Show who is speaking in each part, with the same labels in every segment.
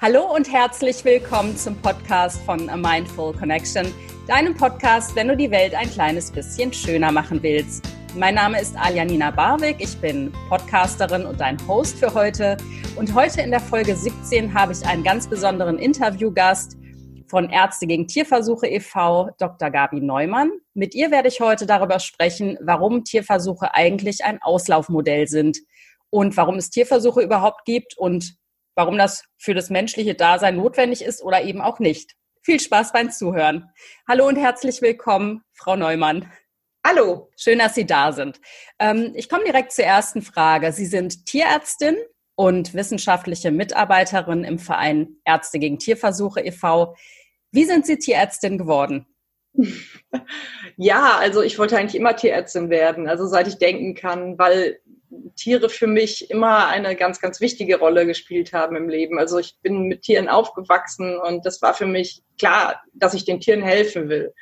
Speaker 1: Hallo und herzlich willkommen zum Podcast von A Mindful Connection, deinem Podcast, wenn du die Welt ein kleines bisschen schöner machen willst. Mein Name ist Aljanina Barwig, ich bin Podcasterin und dein Host für heute. Und heute in der Folge 17 habe ich einen ganz besonderen Interviewgast von Ärzte gegen Tierversuche e.V., Dr. Gabi Neumann. Mit ihr werde ich heute darüber sprechen, warum Tierversuche eigentlich ein Auslaufmodell sind und warum es Tierversuche überhaupt gibt und warum das für das menschliche Dasein notwendig ist oder eben auch nicht. Viel Spaß beim Zuhören. Hallo und herzlich willkommen, Frau Neumann.
Speaker 2: Hallo.
Speaker 1: Schön, dass Sie da sind. Ähm, ich komme direkt zur ersten Frage. Sie sind Tierärztin und wissenschaftliche Mitarbeiterin im Verein Ärzte gegen Tierversuche e.V. Wie sind Sie Tierärztin geworden?
Speaker 2: Ja, also ich wollte eigentlich immer Tierärztin werden, also seit ich denken kann, weil Tiere für mich immer eine ganz, ganz wichtige Rolle gespielt haben im Leben. Also ich bin mit Tieren aufgewachsen und das war für mich klar, dass ich den Tieren helfen will.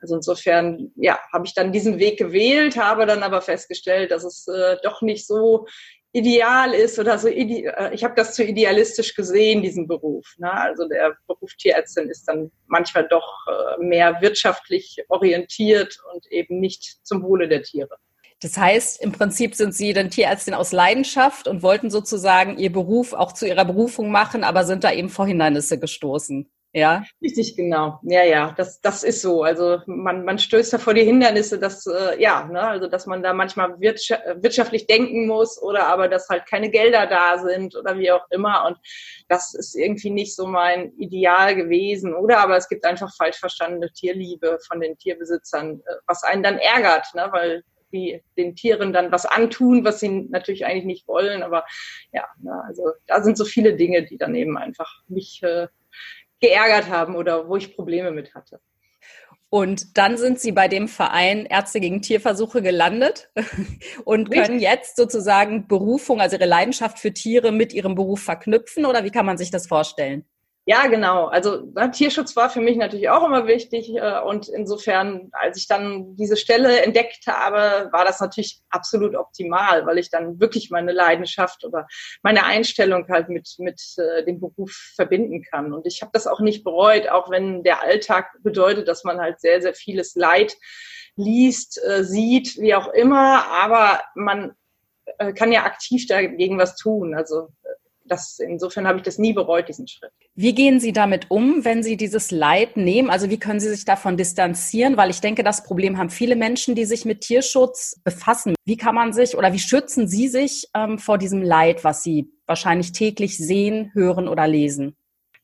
Speaker 2: Also insofern, ja, habe ich dann diesen Weg gewählt, habe dann aber festgestellt, dass es äh, doch nicht so ideal ist oder so. Ide äh, ich habe das zu idealistisch gesehen, diesen Beruf. Ne? Also der Beruf Tierärztin ist dann manchmal doch äh, mehr wirtschaftlich orientiert und eben nicht zum Wohle der Tiere.
Speaker 1: Das heißt, im Prinzip sind Sie dann Tierärztin aus Leidenschaft und wollten sozusagen Ihr Beruf auch zu Ihrer Berufung machen, aber sind da eben vor Hindernisse gestoßen. Ja.
Speaker 2: Richtig, genau. Ja, ja, das, das ist so. Also man, man stößt da vor die Hindernisse, dass, äh, ja, ne, also dass man da manchmal wirtschaftlich denken muss oder aber dass halt keine Gelder da sind oder wie auch immer. Und das ist irgendwie nicht so mein Ideal gewesen. Oder aber es gibt einfach falsch verstandene Tierliebe von den Tierbesitzern, äh, was einen dann ärgert, ne, weil die den Tieren dann was antun, was sie natürlich eigentlich nicht wollen. Aber ja, na, also da sind so viele Dinge, die dann eben einfach mich äh, geärgert haben oder wo ich Probleme mit hatte.
Speaker 1: Und dann sind Sie bei dem Verein Ärzte gegen Tierversuche gelandet und können jetzt sozusagen Berufung, also Ihre Leidenschaft für Tiere mit Ihrem Beruf verknüpfen oder wie kann man sich das vorstellen?
Speaker 2: Ja, genau. Also na, Tierschutz war für mich natürlich auch immer wichtig äh, und insofern, als ich dann diese Stelle entdeckt habe, war das natürlich absolut optimal, weil ich dann wirklich meine Leidenschaft oder meine Einstellung halt mit mit äh, dem Beruf verbinden kann. Und ich habe das auch nicht bereut, auch wenn der Alltag bedeutet, dass man halt sehr sehr vieles Leid liest, äh, sieht, wie auch immer. Aber man äh, kann ja aktiv dagegen was tun. Also das, insofern habe ich das nie bereut, diesen Schritt.
Speaker 1: Wie gehen Sie damit um, wenn Sie dieses Leid nehmen? Also wie können Sie sich davon distanzieren? Weil ich denke, das Problem haben viele Menschen, die sich mit Tierschutz befassen. Wie kann man sich oder wie schützen Sie sich ähm, vor diesem Leid, was Sie wahrscheinlich täglich sehen, hören oder lesen?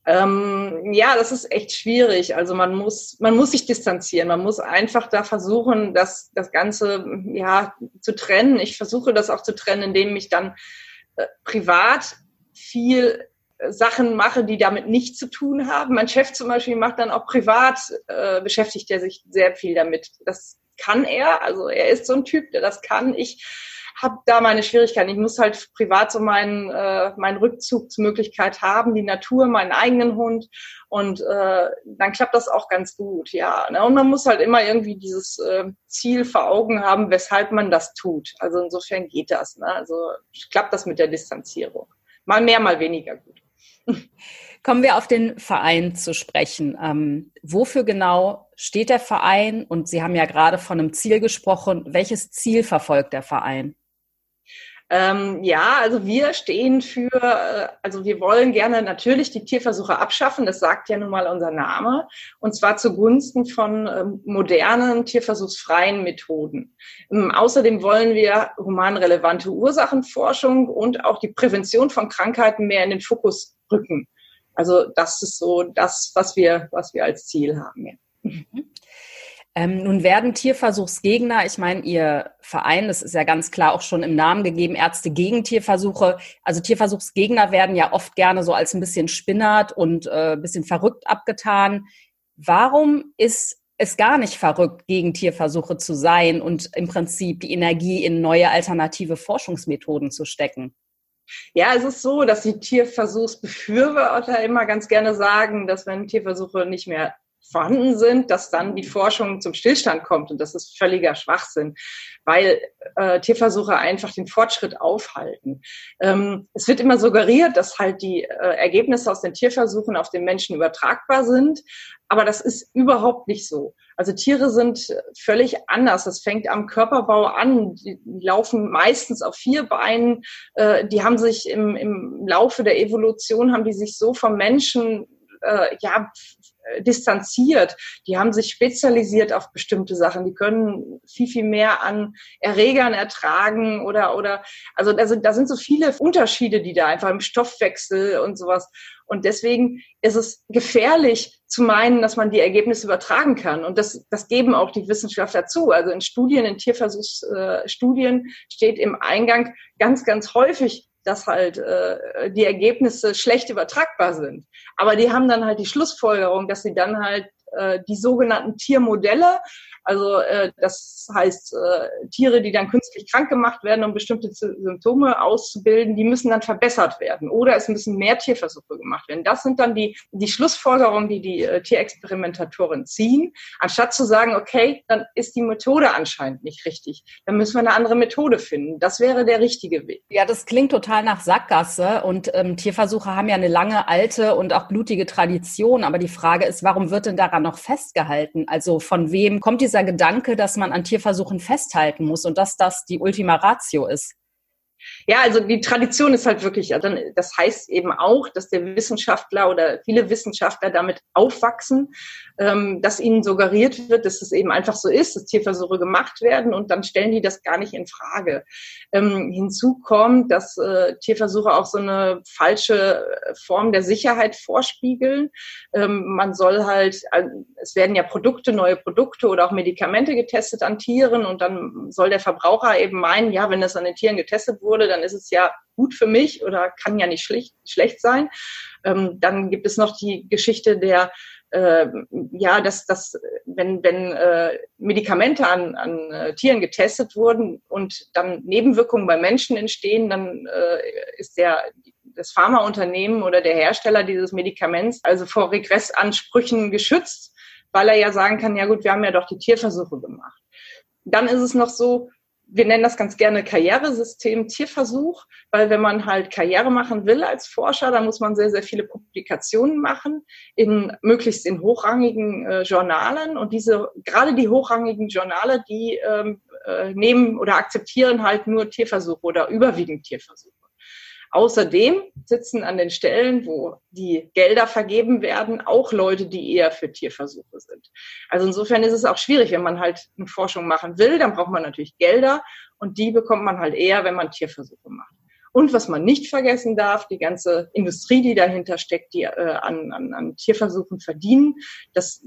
Speaker 2: Ähm, ja, das ist echt schwierig. Also man muss, man muss sich distanzieren. Man muss einfach da versuchen, das, das Ganze ja zu trennen. Ich versuche das auch zu trennen, indem ich dann äh, privat viel äh, Sachen mache, die damit nichts zu tun haben. Mein Chef zum Beispiel macht dann auch privat, äh, beschäftigt er sich sehr viel damit. Das kann er, also er ist so ein Typ, der das kann. Ich habe da meine Schwierigkeiten. Ich muss halt privat so meinen, äh, meinen Rückzugsmöglichkeit haben, die Natur, meinen eigenen Hund und äh, dann klappt das auch ganz gut, ja. Ne? Und man muss halt immer irgendwie dieses äh, Ziel vor Augen haben, weshalb man das tut. Also insofern geht das. Ne? Also klappt das mit der Distanzierung. Mal mehr, mal weniger gut.
Speaker 1: Kommen wir auf den Verein zu sprechen. Ähm, wofür genau steht der Verein? Und Sie haben ja gerade von einem Ziel gesprochen. Welches Ziel verfolgt der Verein?
Speaker 2: Ähm, ja, also wir stehen für, äh, also wir wollen gerne natürlich die Tierversuche abschaffen, das sagt ja nun mal unser Name, und zwar zugunsten von ähm, modernen, tierversuchsfreien Methoden. Ähm, außerdem wollen wir humanrelevante Ursachenforschung und auch die Prävention von Krankheiten mehr in den Fokus rücken. Also das ist so das, was wir, was wir als Ziel haben. Ja. Mhm.
Speaker 1: Ähm, nun werden Tierversuchsgegner, ich meine, Ihr Verein, das ist ja ganz klar auch schon im Namen gegeben, Ärzte gegen Tierversuche. Also Tierversuchsgegner werden ja oft gerne so als ein bisschen spinnert und äh, ein bisschen verrückt abgetan. Warum ist es gar nicht verrückt, gegen Tierversuche zu sein und im Prinzip die Energie in neue alternative Forschungsmethoden zu stecken?
Speaker 2: Ja, es ist so, dass die Tierversuchsbefürworter immer ganz gerne sagen, dass wenn Tierversuche nicht mehr vorhanden sind, dass dann die Forschung zum Stillstand kommt. Und das ist völliger Schwachsinn, weil äh, Tierversuche einfach den Fortschritt aufhalten. Ähm, es wird immer suggeriert, dass halt die äh, Ergebnisse aus den Tierversuchen auf den Menschen übertragbar sind, aber das ist überhaupt nicht so. Also Tiere sind völlig anders. Das fängt am Körperbau an. Die, laufen meistens auf vier Beinen. Äh, die haben sich im, im Laufe der Evolution, haben die sich so vom Menschen äh, ja, distanziert. Die haben sich spezialisiert auf bestimmte Sachen. Die können viel, viel mehr an Erregern ertragen oder, oder, also da sind, da sind so viele Unterschiede, die da einfach im Stoffwechsel und sowas. Und deswegen ist es gefährlich zu meinen, dass man die Ergebnisse übertragen kann. Und das, das geben auch die Wissenschaftler zu. Also in Studien, in Tierversuchsstudien steht im Eingang ganz, ganz häufig, dass halt äh, die Ergebnisse schlecht übertragbar sind. Aber die haben dann halt die Schlussfolgerung, dass sie dann halt äh, die sogenannten Tiermodelle. Also äh, das heißt, äh, Tiere, die dann künstlich krank gemacht werden, um bestimmte Symptome auszubilden, die müssen dann verbessert werden. Oder es müssen mehr Tierversuche gemacht werden. Das sind dann die, die Schlussfolgerungen, die die äh, Tierexperimentatoren ziehen. Anstatt zu sagen, okay, dann ist die Methode anscheinend nicht richtig. Dann müssen wir eine andere Methode finden. Das wäre der richtige Weg.
Speaker 1: Ja, das klingt total nach Sackgasse. Und ähm, Tierversuche haben ja eine lange, alte und auch blutige Tradition. Aber die Frage ist, warum wird denn daran daran noch festgehalten? Also von wem kommt dieser Gedanke, dass man an Tierversuchen festhalten muss und dass das die Ultima Ratio ist?
Speaker 2: Ja, also die Tradition ist halt wirklich, das heißt eben auch, dass der Wissenschaftler oder viele Wissenschaftler damit aufwachsen, ähm, dass ihnen suggeriert wird, dass es eben einfach so ist, dass Tierversuche gemacht werden und dann stellen die das gar nicht in Frage. Ähm, hinzu kommt, dass äh, Tierversuche auch so eine falsche Form der Sicherheit vorspiegeln. Ähm, man soll halt, äh, es werden ja Produkte, neue Produkte oder auch Medikamente getestet an Tieren und dann soll der Verbraucher eben meinen, ja, wenn das an den Tieren getestet wurde, dann ist es ja gut für mich oder kann ja nicht schlecht, schlecht sein. Ähm, dann gibt es noch die Geschichte der äh, ja, dass, dass wenn, wenn äh, Medikamente an, an äh, Tieren getestet wurden und dann Nebenwirkungen bei Menschen entstehen, dann äh, ist der das Pharmaunternehmen oder der Hersteller dieses Medikaments also vor Regressansprüchen geschützt, weil er ja sagen kann, ja gut, wir haben ja doch die Tierversuche gemacht. Dann ist es noch so, wir nennen das ganz gerne Karrieresystem Tierversuch, weil wenn man halt Karriere machen will als Forscher, dann muss man sehr, sehr viele Publikationen machen, in möglichst in hochrangigen äh, Journalen. Und diese, gerade die hochrangigen Journale, die ähm, äh, nehmen oder akzeptieren halt nur Tierversuche oder überwiegend Tierversuche. Außerdem sitzen an den Stellen, wo die Gelder vergeben werden, auch Leute, die eher für Tierversuche sind. Also insofern ist es auch schwierig, wenn man halt eine Forschung machen will, dann braucht man natürlich Gelder und die bekommt man halt eher, wenn man Tierversuche macht. Und was man nicht vergessen darf, die ganze Industrie, die dahinter steckt, die äh, an, an, an Tierversuchen verdienen, das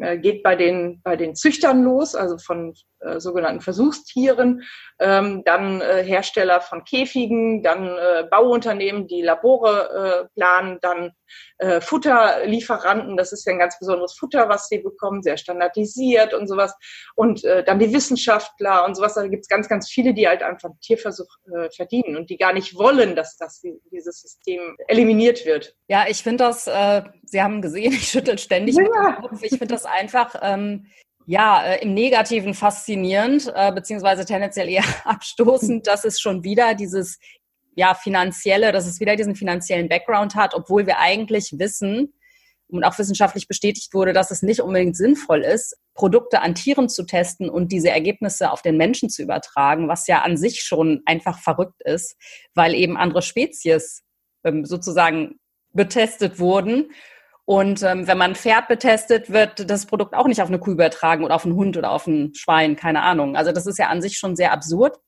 Speaker 2: äh, geht bei den, bei den Züchtern los, also von äh, sogenannten Versuchstieren, ähm, dann äh, Hersteller von Käfigen, dann äh, Bauunternehmen, die Labore äh, planen, dann äh, Futterlieferanten, das ist ja ein ganz besonderes Futter, was sie bekommen, sehr standardisiert und sowas. Und äh, dann die Wissenschaftler und sowas. Da gibt es ganz, ganz viele, die halt einfach Tierversuch äh, verdienen und die gar nicht wollen, dass das, dieses System eliminiert wird.
Speaker 1: Ja, ich finde das, äh, Sie haben gesehen, ich schüttel ständig ja. mit dem Kopf. Ich finde das einfach ähm, ja, äh, im Negativen faszinierend, äh, beziehungsweise tendenziell eher abstoßend, dass es schon wieder dieses ja, finanzielle, dass es wieder diesen finanziellen Background hat, obwohl wir eigentlich wissen und auch wissenschaftlich bestätigt wurde, dass es nicht unbedingt sinnvoll ist, Produkte an Tieren zu testen und diese Ergebnisse auf den Menschen zu übertragen, was ja an sich schon einfach verrückt ist, weil eben andere Spezies ähm, sozusagen betestet wurden. Und ähm, wenn man ein Pferd betestet, wird das Produkt auch nicht auf eine Kuh übertragen oder auf einen Hund oder auf ein Schwein, keine Ahnung. Also das ist ja an sich schon sehr absurd.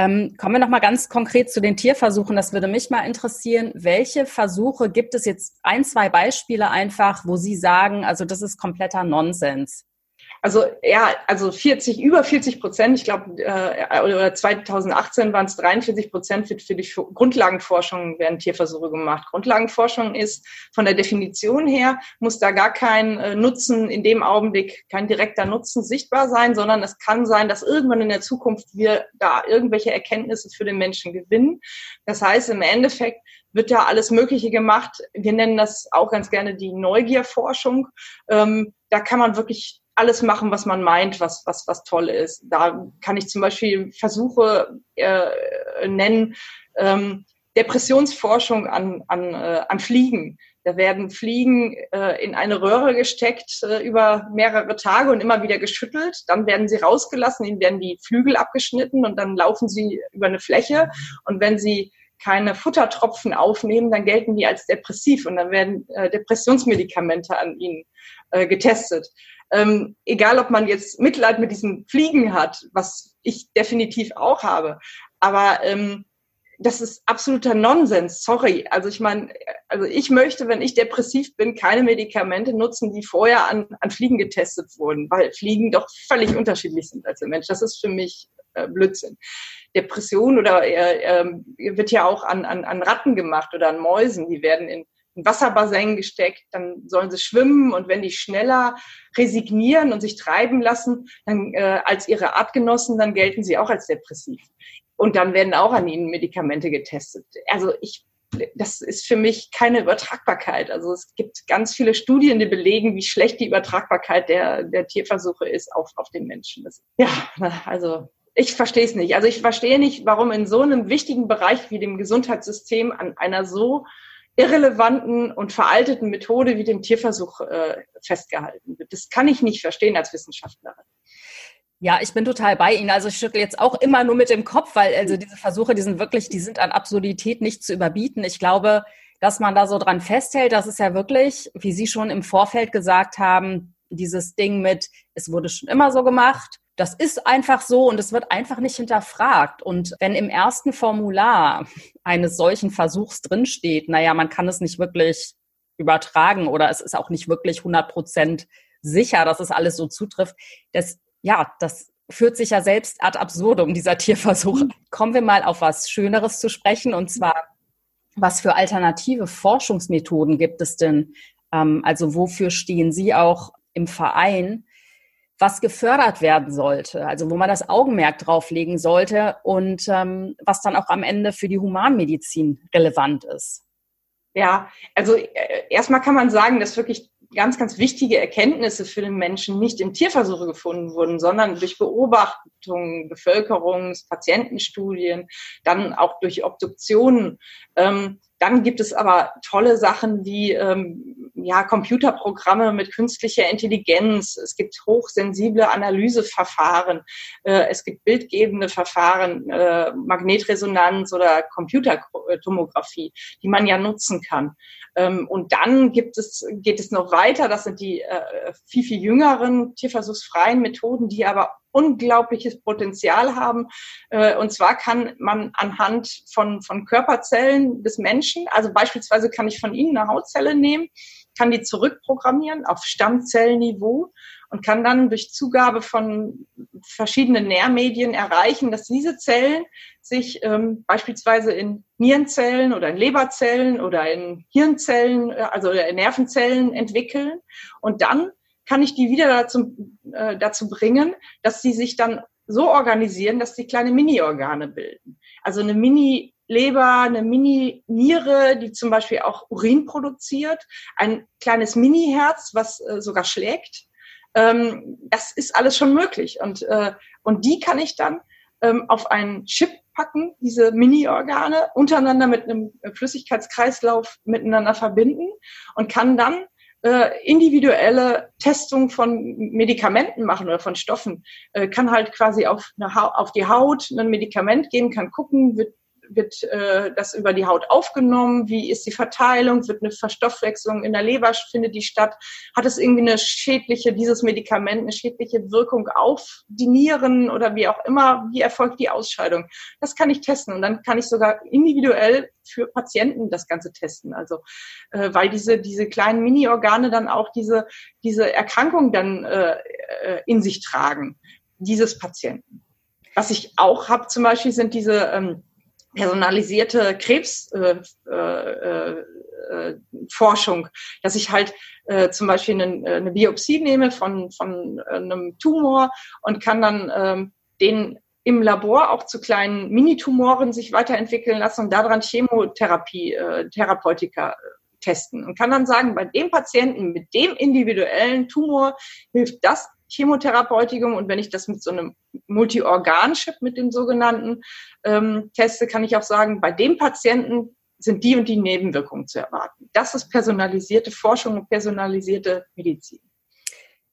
Speaker 1: Ähm, kommen wir noch mal ganz konkret zu den Tierversuchen. Das würde mich mal interessieren. Welche Versuche gibt es jetzt? Ein, zwei Beispiele einfach, wo Sie sagen, also das ist kompletter Nonsens.
Speaker 2: Also ja, also 40, über 40 Prozent, ich glaube, äh, oder 2018 waren es 43 Prozent für, für die Grundlagenforschung werden Tierversuche gemacht. Grundlagenforschung ist von der Definition her, muss da gar kein äh, Nutzen in dem Augenblick, kein direkter Nutzen sichtbar sein, sondern es kann sein, dass irgendwann in der Zukunft wir da irgendwelche Erkenntnisse für den Menschen gewinnen. Das heißt, im Endeffekt wird da alles Mögliche gemacht. Wir nennen das auch ganz gerne die Neugierforschung. Ähm, da kann man wirklich alles machen, was man meint, was, was, was toll ist. Da kann ich zum Beispiel Versuche äh, nennen, ähm, Depressionsforschung an, an, äh, an Fliegen. Da werden Fliegen äh, in eine Röhre gesteckt äh, über mehrere Tage und immer wieder geschüttelt. Dann werden sie rausgelassen, ihnen werden die Flügel abgeschnitten und dann laufen sie über eine Fläche. Und wenn sie keine Futtertropfen aufnehmen, dann gelten die als depressiv und dann werden äh, Depressionsmedikamente an ihnen äh, getestet. Ähm, egal, ob man jetzt Mitleid mit diesen Fliegen hat, was ich definitiv auch habe, aber ähm, das ist absoluter Nonsens. Sorry. Also ich meine, also ich möchte, wenn ich depressiv bin, keine Medikamente nutzen, die vorher an, an Fliegen getestet wurden, weil Fliegen doch völlig unterschiedlich sind als der Mensch. Das ist für mich äh, Blödsinn. Depression oder äh, äh, wird ja auch an, an, an Ratten gemacht oder an Mäusen. Die werden in ein Wasserbassin gesteckt, dann sollen sie schwimmen und wenn die schneller resignieren und sich treiben lassen, dann äh, als ihre Artgenossen, dann gelten sie auch als depressiv. Und dann werden auch an ihnen Medikamente getestet. Also ich das ist für mich keine Übertragbarkeit. Also es gibt ganz viele Studien, die belegen, wie schlecht die Übertragbarkeit der, der Tierversuche ist auf, auf den Menschen. Das, ja, also ich verstehe es nicht. Also ich verstehe nicht, warum in so einem wichtigen Bereich wie dem Gesundheitssystem an einer so irrelevanten und veralteten Methode wie dem Tierversuch äh, festgehalten wird. Das kann ich nicht verstehen als Wissenschaftlerin.
Speaker 1: Ja, ich bin total bei Ihnen. Also ich schüttle jetzt auch immer nur mit dem Kopf, weil also diese Versuche, die sind wirklich, die sind an Absurdität nicht zu überbieten. Ich glaube, dass man da so dran festhält, das ist ja wirklich, wie Sie schon im Vorfeld gesagt haben, dieses Ding mit, es wurde schon immer so gemacht. Das ist einfach so und es wird einfach nicht hinterfragt. Und wenn im ersten Formular eines solchen Versuchs drinsteht, naja, man kann es nicht wirklich übertragen oder es ist auch nicht wirklich 100 Prozent sicher, dass es alles so zutrifft, das ja, das führt sich ja selbst ad absurdum, dieser Tierversuch. Kommen wir mal auf was Schöneres zu sprechen, und zwar, was für alternative Forschungsmethoden gibt es denn? Ähm, also wofür stehen Sie auch im Verein? Was gefördert werden sollte, also wo man das Augenmerk drauflegen sollte und ähm, was dann auch am Ende für die Humanmedizin relevant ist.
Speaker 2: Ja, also äh, erstmal kann man sagen, dass wirklich ganz, ganz wichtige Erkenntnisse für den Menschen nicht im Tierversuche gefunden wurden, sondern durch Beobachtungen, Bevölkerungs-, Patientenstudien, dann auch durch Obduktionen. Ähm, dann gibt es aber tolle Sachen wie ähm, ja, Computerprogramme mit künstlicher Intelligenz. Es gibt hochsensible Analyseverfahren. Äh, es gibt bildgebende Verfahren, äh, Magnetresonanz oder Computertomographie, die man ja nutzen kann. Ähm, und dann gibt es, geht es noch weiter. Das sind die äh, viel, viel jüngeren tierversuchsfreien Methoden, die aber unglaubliches Potenzial haben. Äh, und zwar kann man anhand von, von Körperzellen des Menschen, also beispielsweise kann ich von Ihnen eine Hautzelle nehmen, kann die zurückprogrammieren auf Stammzellniveau und kann dann durch Zugabe von verschiedenen Nährmedien erreichen, dass diese Zellen sich ähm, beispielsweise in Nierenzellen oder in Leberzellen oder in Hirnzellen, äh, also in Nervenzellen entwickeln. Und dann kann ich die wieder dazu, äh, dazu bringen, dass sie sich dann so organisieren, dass sie kleine Mini-Organe bilden. Also eine Mini-Leber, eine Mini-Niere, die zum Beispiel auch Urin produziert, ein kleines Mini-Herz, was äh, sogar schlägt ähm, das ist alles schon möglich. Und, äh, und die kann ich dann ähm, auf einen Chip packen, diese Mini-Organe, untereinander mit einem Flüssigkeitskreislauf miteinander verbinden und kann dann äh, individuelle Testung von Medikamenten machen oder von Stoffen. Äh, kann halt quasi auf, eine auf die Haut ein Medikament geben, kann gucken, wird wird äh, das über die Haut aufgenommen? Wie ist die Verteilung? Wird eine Verstoffwechslung in der Leber, findet die statt? Hat es irgendwie eine schädliche, dieses Medikament, eine schädliche Wirkung auf die Nieren oder wie auch immer? Wie erfolgt die Ausscheidung? Das kann ich testen und dann kann ich sogar individuell für Patienten das Ganze testen. Also äh, weil diese, diese kleinen Mini-Organe dann auch diese, diese Erkrankung dann äh, äh in sich tragen, dieses Patienten. Was ich auch habe zum Beispiel sind diese ähm, personalisierte Krebsforschung, äh, äh, äh, dass ich halt äh, zum Beispiel eine, eine Biopsie nehme von, von einem Tumor und kann dann ähm, den im Labor auch zu kleinen Minitumoren sich weiterentwickeln lassen und daran Chemotherapie, äh, Therapeutika äh, testen. Und kann dann sagen, bei dem Patienten mit dem individuellen Tumor hilft das Chemotherapeutikum und wenn ich das mit so einem Multi-Organ-Chip, mit dem sogenannten, ähm, teste, kann ich auch sagen, bei dem Patienten sind die und die Nebenwirkungen zu erwarten. Das ist personalisierte Forschung und personalisierte Medizin.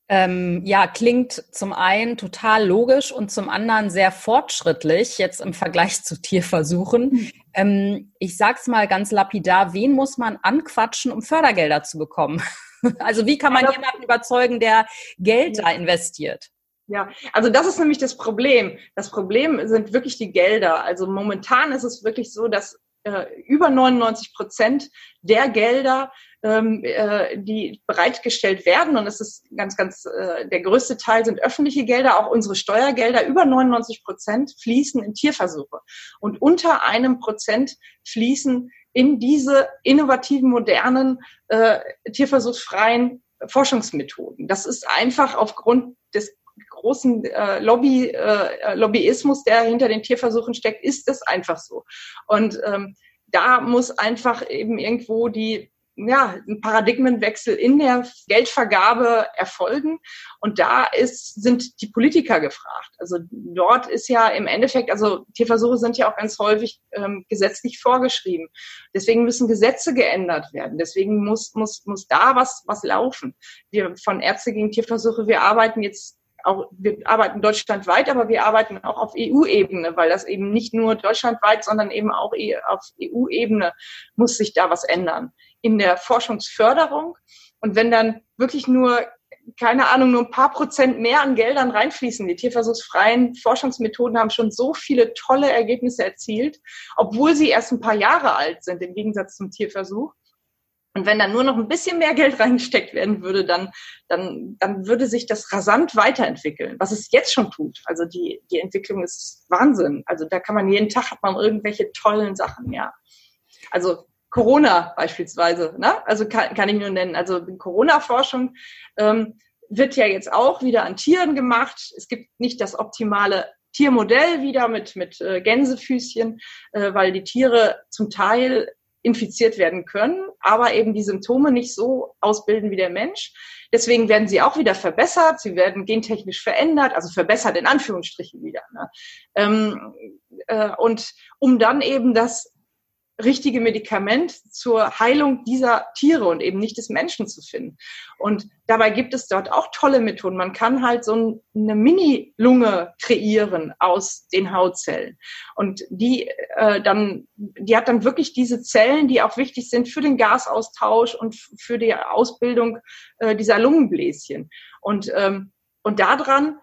Speaker 1: Ähm, ja, klingt zum einen total logisch und zum anderen sehr fortschrittlich, jetzt im Vergleich zu Tierversuchen. Mhm. Ähm, ich sag's mal ganz lapidar, wen muss man anquatschen, um Fördergelder zu bekommen? Also wie kann man ja, jemanden überzeugen, der Geld da investiert?
Speaker 2: Ja, also das ist nämlich das Problem. Das Problem sind wirklich die Gelder. Also momentan ist es wirklich so, dass äh, über 99 Prozent der Gelder, ähm, äh, die bereitgestellt werden, und es ist ganz, ganz, äh, der größte Teil sind öffentliche Gelder, auch unsere Steuergelder, über 99 Prozent fließen in Tierversuche. Und unter einem Prozent fließen in diese innovativen, modernen, äh, tierversuchsfreien Forschungsmethoden. Das ist einfach aufgrund des großen äh, Lobby, äh, Lobbyismus, der hinter den Tierversuchen steckt, ist das einfach so. Und ähm, da muss einfach eben irgendwo die ja, ein Paradigmenwechsel in der Geldvergabe erfolgen. Und da ist, sind die Politiker gefragt. Also dort ist ja im Endeffekt, also Tierversuche sind ja auch ganz häufig ähm, gesetzlich vorgeschrieben. Deswegen müssen Gesetze geändert werden. Deswegen muss, muss, muss da was, was laufen. Wir von Ärzte gegen Tierversuche, wir arbeiten jetzt auch, wir arbeiten deutschlandweit, aber wir arbeiten auch auf EU-Ebene, weil das eben nicht nur deutschlandweit, sondern eben auch e, auf EU-Ebene muss sich da was ändern in der Forschungsförderung. Und wenn dann wirklich nur, keine Ahnung, nur ein paar Prozent mehr an Geldern reinfließen, die tierversuchsfreien Forschungsmethoden haben schon so viele tolle Ergebnisse erzielt, obwohl sie erst ein paar Jahre alt sind im Gegensatz zum Tierversuch. Und wenn dann nur noch ein bisschen mehr Geld reingesteckt werden würde, dann, dann, dann würde sich das rasant weiterentwickeln, was es jetzt schon tut. Also die, die Entwicklung ist Wahnsinn. Also da kann man jeden Tag hat man irgendwelche tollen Sachen, ja. Also Corona beispielsweise, ne? also kann, kann ich nur nennen. Also Corona-Forschung ähm, wird ja jetzt auch wieder an Tieren gemacht. Es gibt nicht das optimale Tiermodell wieder mit, mit äh, Gänsefüßchen, äh, weil die Tiere zum Teil infiziert werden können, aber eben die Symptome nicht so ausbilden wie der Mensch. Deswegen werden sie auch wieder verbessert, sie werden gentechnisch verändert, also verbessert in Anführungsstrichen wieder. Ne? Ähm, äh, und um dann eben das richtige Medikament zur Heilung dieser Tiere und eben nicht des Menschen zu finden. Und dabei gibt es dort auch tolle Methoden. Man kann halt so eine Mini-Lunge kreieren aus den Hautzellen. Und die äh, dann, die hat dann wirklich diese Zellen, die auch wichtig sind für den Gasaustausch und für die Ausbildung äh, dieser Lungenbläschen. Und, ähm, und daran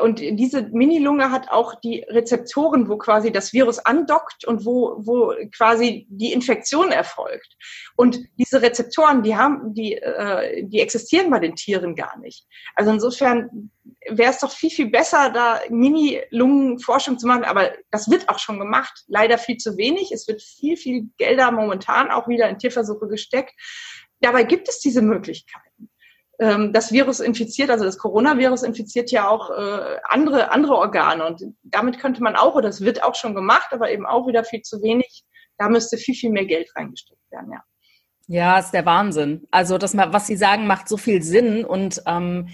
Speaker 2: und diese Mini-Lunge hat auch die Rezeptoren, wo quasi das Virus andockt und wo, wo quasi die Infektion erfolgt. Und diese Rezeptoren, die haben, die, äh, die existieren bei den Tieren gar nicht. Also insofern wäre es doch viel, viel besser, da Mini-Lungen-Forschung zu machen. Aber das wird auch schon gemacht. Leider viel zu wenig. Es wird viel, viel Gelder momentan auch wieder in Tierversuche gesteckt. Dabei gibt es diese Möglichkeiten das Virus infiziert, also das Coronavirus infiziert ja auch äh, andere, andere Organe. Und damit könnte man auch, oder das wird auch schon gemacht, aber eben auch wieder viel zu wenig. Da müsste viel, viel mehr Geld reingesteckt werden, ja.
Speaker 1: Ja, ist der Wahnsinn. Also das, was Sie sagen, macht so viel Sinn und ähm,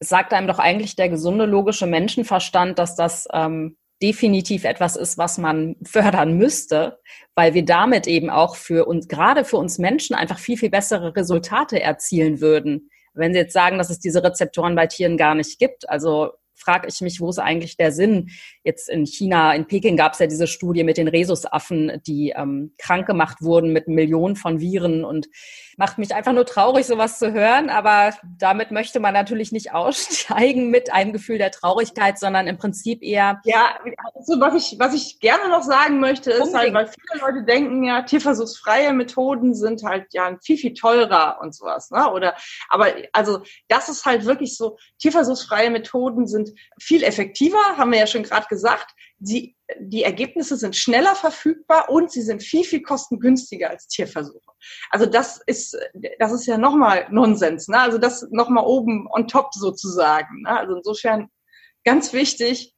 Speaker 1: sagt einem doch eigentlich der gesunde, logische Menschenverstand, dass das ähm, definitiv etwas ist, was man fördern müsste, weil wir damit eben auch für uns, gerade für uns Menschen, einfach viel, viel bessere Resultate erzielen würden wenn Sie jetzt sagen, dass es diese Rezeptoren bei Tieren gar nicht gibt, also frage ich mich, wo ist eigentlich der Sinn? Jetzt in China, in Peking gab es ja diese Studie mit den Rhesusaffen, die ähm, krank gemacht wurden mit Millionen von Viren und macht mich einfach nur traurig, sowas zu hören. Aber damit möchte man natürlich nicht aussteigen mit einem Gefühl der Traurigkeit, sondern im Prinzip eher.
Speaker 2: Ja, also was ich, was ich gerne noch sagen möchte, ist halt, weil viele Leute denken ja, tierversuchsfreie Methoden sind halt ja viel, viel teurer und sowas. Ne? Oder aber also das ist halt wirklich so, tierversuchsfreie Methoden sind viel effektiver, haben wir ja schon gerade gesagt. Die, die Ergebnisse sind schneller verfügbar und sie sind viel, viel kostengünstiger als Tierversuche. Also das ist, das ist ja nochmal Nonsens. Ne? Also das nochmal oben on top sozusagen. Ne? Also insofern ganz wichtig,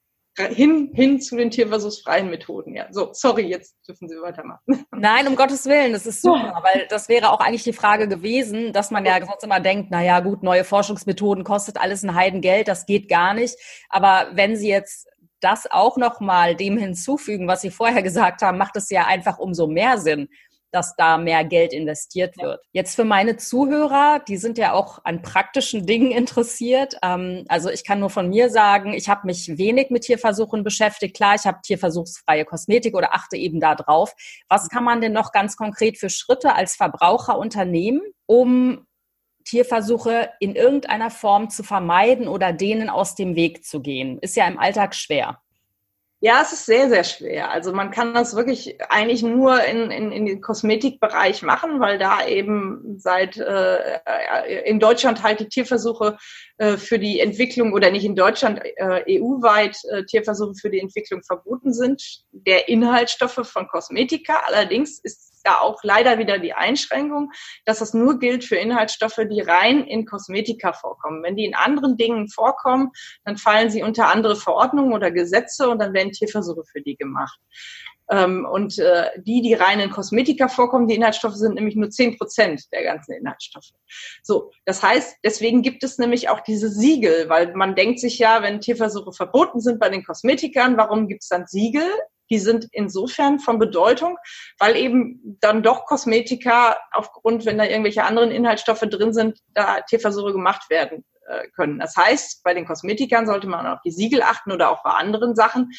Speaker 2: hin, hin zu den tierversuchsfreien Methoden. Ja, so, sorry, jetzt dürfen Sie weitermachen.
Speaker 1: Nein, um Gottes Willen, das ist super, weil das wäre auch eigentlich die Frage gewesen, dass man ja sonst immer denkt, na ja, gut, neue Forschungsmethoden kostet alles ein Heidengeld, das geht gar nicht. Aber wenn Sie jetzt das auch nochmal dem hinzufügen, was Sie vorher gesagt haben, macht es ja einfach umso mehr Sinn dass da mehr Geld investiert wird. Jetzt für meine Zuhörer, die sind ja auch an praktischen Dingen interessiert. Ähm, also ich kann nur von mir sagen, ich habe mich wenig mit Tierversuchen beschäftigt. Klar, ich habe tierversuchsfreie Kosmetik oder achte eben da drauf. Was kann man denn noch ganz konkret für Schritte als Verbraucher unternehmen, um Tierversuche in irgendeiner Form zu vermeiden oder denen aus dem Weg zu gehen? Ist ja im Alltag schwer.
Speaker 2: Ja, es ist sehr, sehr schwer. Also man kann das wirklich eigentlich nur in, in, in den Kosmetikbereich machen, weil da eben seit äh, in Deutschland halt die Tierversuche äh, für die Entwicklung oder nicht in Deutschland, äh, EU-weit äh, Tierversuche für die Entwicklung verboten sind. Der Inhaltsstoffe von Kosmetika allerdings ist da auch leider wieder die Einschränkung, dass das nur gilt für Inhaltsstoffe, die rein in Kosmetika vorkommen. Wenn die in anderen Dingen vorkommen, dann fallen sie unter andere Verordnungen oder Gesetze und dann werden Tierversuche für die gemacht. Ähm, und äh, die, die rein in Kosmetika vorkommen, die Inhaltsstoffe sind nämlich nur zehn Prozent der ganzen Inhaltsstoffe. So, das heißt, deswegen gibt es nämlich auch diese Siegel, weil man denkt sich ja, wenn Tierversuche verboten sind bei den Kosmetikern, warum gibt es dann Siegel? Die sind insofern von Bedeutung, weil eben dann doch Kosmetika aufgrund, wenn da irgendwelche anderen Inhaltsstoffe drin sind, da Tierversuche gemacht werden äh, können. Das heißt, bei den Kosmetikern sollte man auf die Siegel achten oder auch bei anderen Sachen.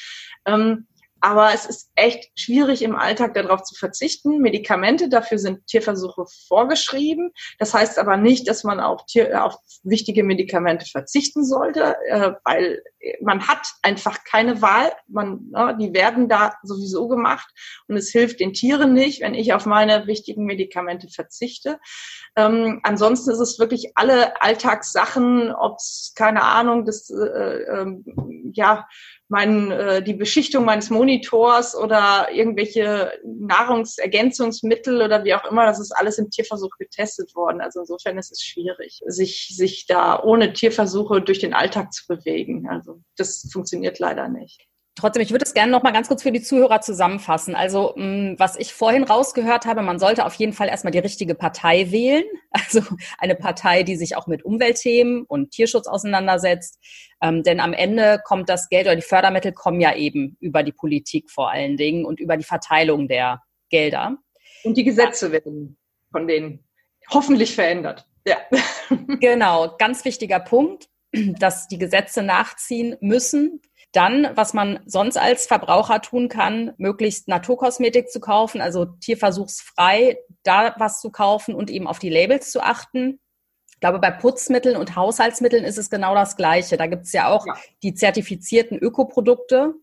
Speaker 2: Ähm, aber es ist echt schwierig im Alltag darauf zu verzichten. Medikamente, dafür sind Tierversuche vorgeschrieben. Das heißt aber nicht, dass man auf, Tier, auf wichtige Medikamente verzichten sollte, äh, weil man hat einfach keine Wahl. Man, ne, die werden da sowieso gemacht und es hilft den Tieren nicht, wenn ich auf meine wichtigen Medikamente verzichte. Ähm, ansonsten ist es wirklich alle Alltagssachen, ob es keine Ahnung, das äh, äh, ja mein, äh, die Beschichtung meines Monitors oder irgendwelche Nahrungsergänzungsmittel oder wie auch immer, das ist alles im Tierversuch getestet worden. Also insofern ist es schwierig, sich, sich da ohne Tierversuche durch den Alltag zu bewegen. Also das funktioniert leider nicht.
Speaker 1: Trotzdem, ich würde es gerne noch mal ganz kurz für die Zuhörer zusammenfassen. Also, mm, was ich vorhin rausgehört habe, man sollte auf jeden Fall erstmal die richtige Partei wählen. Also eine Partei, die sich auch mit Umweltthemen und Tierschutz auseinandersetzt. Ähm, denn am Ende kommt das Geld oder die Fördermittel kommen ja eben über die Politik vor allen Dingen und über die Verteilung der Gelder.
Speaker 2: Und die Gesetze werden von denen hoffentlich verändert. Ja.
Speaker 1: Genau, ganz wichtiger Punkt, dass die Gesetze nachziehen müssen dann, was man sonst als Verbraucher tun kann, möglichst Naturkosmetik zu kaufen, also tierversuchsfrei da was zu kaufen und eben auf die Labels zu achten. Ich glaube, bei Putzmitteln und Haushaltsmitteln ist es genau das Gleiche. Da gibt es ja auch ja. die zertifizierten Ökoprodukte.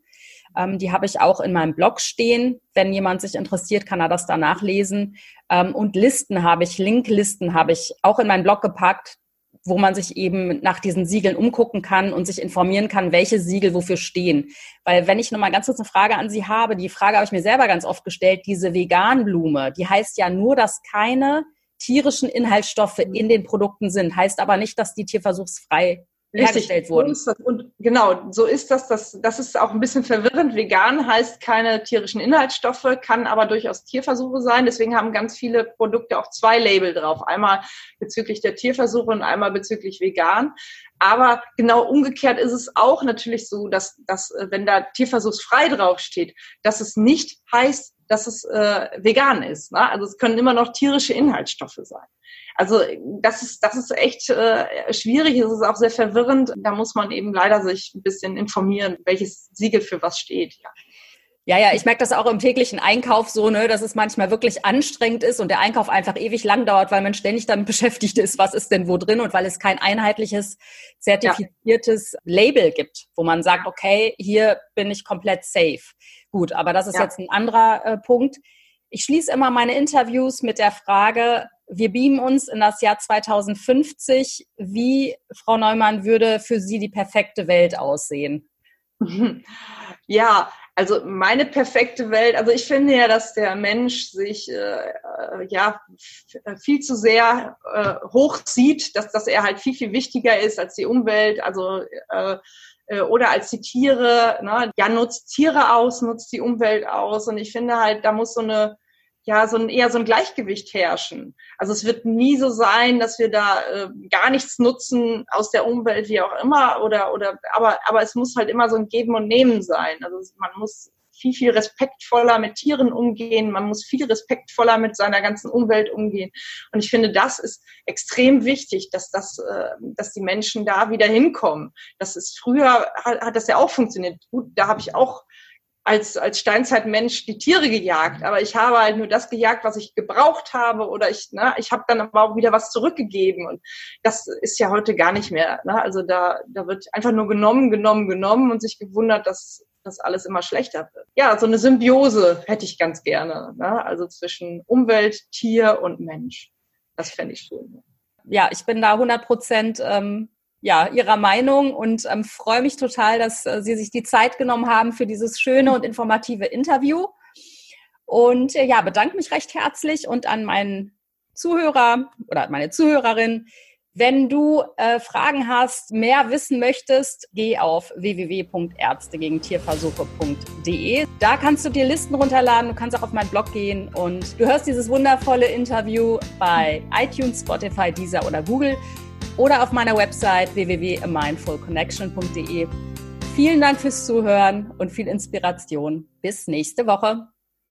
Speaker 1: Ähm, die habe ich auch in meinem Blog stehen. Wenn jemand sich interessiert, kann er das da nachlesen. Ähm, und Listen habe ich, Linklisten habe ich auch in meinen Blog gepackt wo man sich eben nach diesen Siegeln umgucken kann und sich informieren kann, welche Siegel wofür stehen. Weil wenn ich nochmal ganz kurz eine Frage an Sie habe, die Frage habe ich mir selber ganz oft gestellt, diese Veganblume, die heißt ja nur, dass keine tierischen Inhaltsstoffe in den Produkten sind, heißt aber nicht, dass die tierversuchsfrei hergestellt wurden.
Speaker 2: Und genau, so ist das, das. Das ist auch ein bisschen verwirrend. Vegan heißt keine tierischen Inhaltsstoffe, kann aber durchaus Tierversuche sein. Deswegen haben ganz viele Produkte auch zwei Label drauf. Einmal bezüglich der Tierversuche und einmal bezüglich vegan. Aber genau umgekehrt ist es auch natürlich so, dass, dass äh, wenn da tierversuchsfrei draufsteht, dass es nicht heißt, dass es äh, vegan ist. Ne? Also es können immer noch tierische Inhaltsstoffe sein. Also das ist, das ist echt äh, schwierig, es ist auch sehr verwirrend. Da muss man eben leider sich ein bisschen informieren, welches Siegel für was steht. Ja.
Speaker 1: Ja, ja, ich merke das auch im täglichen Einkauf so, ne, dass es manchmal wirklich anstrengend ist und der Einkauf einfach ewig lang dauert, weil man ständig damit beschäftigt ist, was ist denn wo drin und weil es kein einheitliches, zertifiziertes ja. Label gibt, wo man sagt, okay, hier bin ich komplett safe. Gut, aber das ist ja. jetzt ein anderer äh, Punkt. Ich schließe immer meine Interviews mit der Frage, wir beamen uns in das Jahr 2050. Wie, Frau Neumann, würde für Sie die perfekte Welt aussehen?
Speaker 2: Ja, also meine perfekte Welt, also ich finde ja, dass der Mensch sich äh, ja viel zu sehr äh, hoch sieht, dass, dass er halt viel, viel wichtiger ist als die Umwelt, also äh, äh, oder als die Tiere, ne? ja, nutzt Tiere aus, nutzt die Umwelt aus. Und ich finde halt, da muss so eine ja, so ein, eher so ein Gleichgewicht herrschen. Also es wird nie so sein, dass wir da äh, gar nichts nutzen aus der Umwelt, wie auch immer, oder, oder, aber, aber es muss halt immer so ein Geben und Nehmen sein. Also man muss viel, viel respektvoller mit Tieren umgehen. Man muss viel respektvoller mit seiner ganzen Umwelt umgehen. Und ich finde, das ist extrem wichtig, dass das, äh, dass die Menschen da wieder hinkommen. Das ist früher hat, hat das ja auch funktioniert. Gut, da habe ich auch als, als Steinzeitmensch die Tiere gejagt, aber ich habe halt nur das gejagt, was ich gebraucht habe oder ich, ne, ich habe dann aber auch wieder was zurückgegeben und das ist ja heute gar nicht mehr. Ne? Also da, da wird einfach nur genommen, genommen, genommen und sich gewundert, dass das alles immer schlechter wird. Ja, so eine Symbiose hätte ich ganz gerne, ne? also zwischen Umwelt, Tier und Mensch. Das fände ich schön.
Speaker 1: Ja, ich bin da 100 Prozent ähm, ja, Ihrer Meinung und ähm, freue mich total, dass äh, Sie sich die Zeit genommen haben für dieses schöne und informative Interview. Und äh, ja, bedanke mich recht herzlich und an meinen Zuhörer oder meine Zuhörerin. Wenn du äh, Fragen hast, mehr wissen möchtest, geh auf www.ärztegegentierversuche.de. Da kannst du dir Listen runterladen, du kannst auch auf meinen Blog gehen und du hörst dieses wundervolle Interview bei iTunes, Spotify, Deezer oder Google oder auf meiner Website www.mindfulconnection.de. Vielen Dank fürs Zuhören und viel Inspiration. Bis nächste Woche.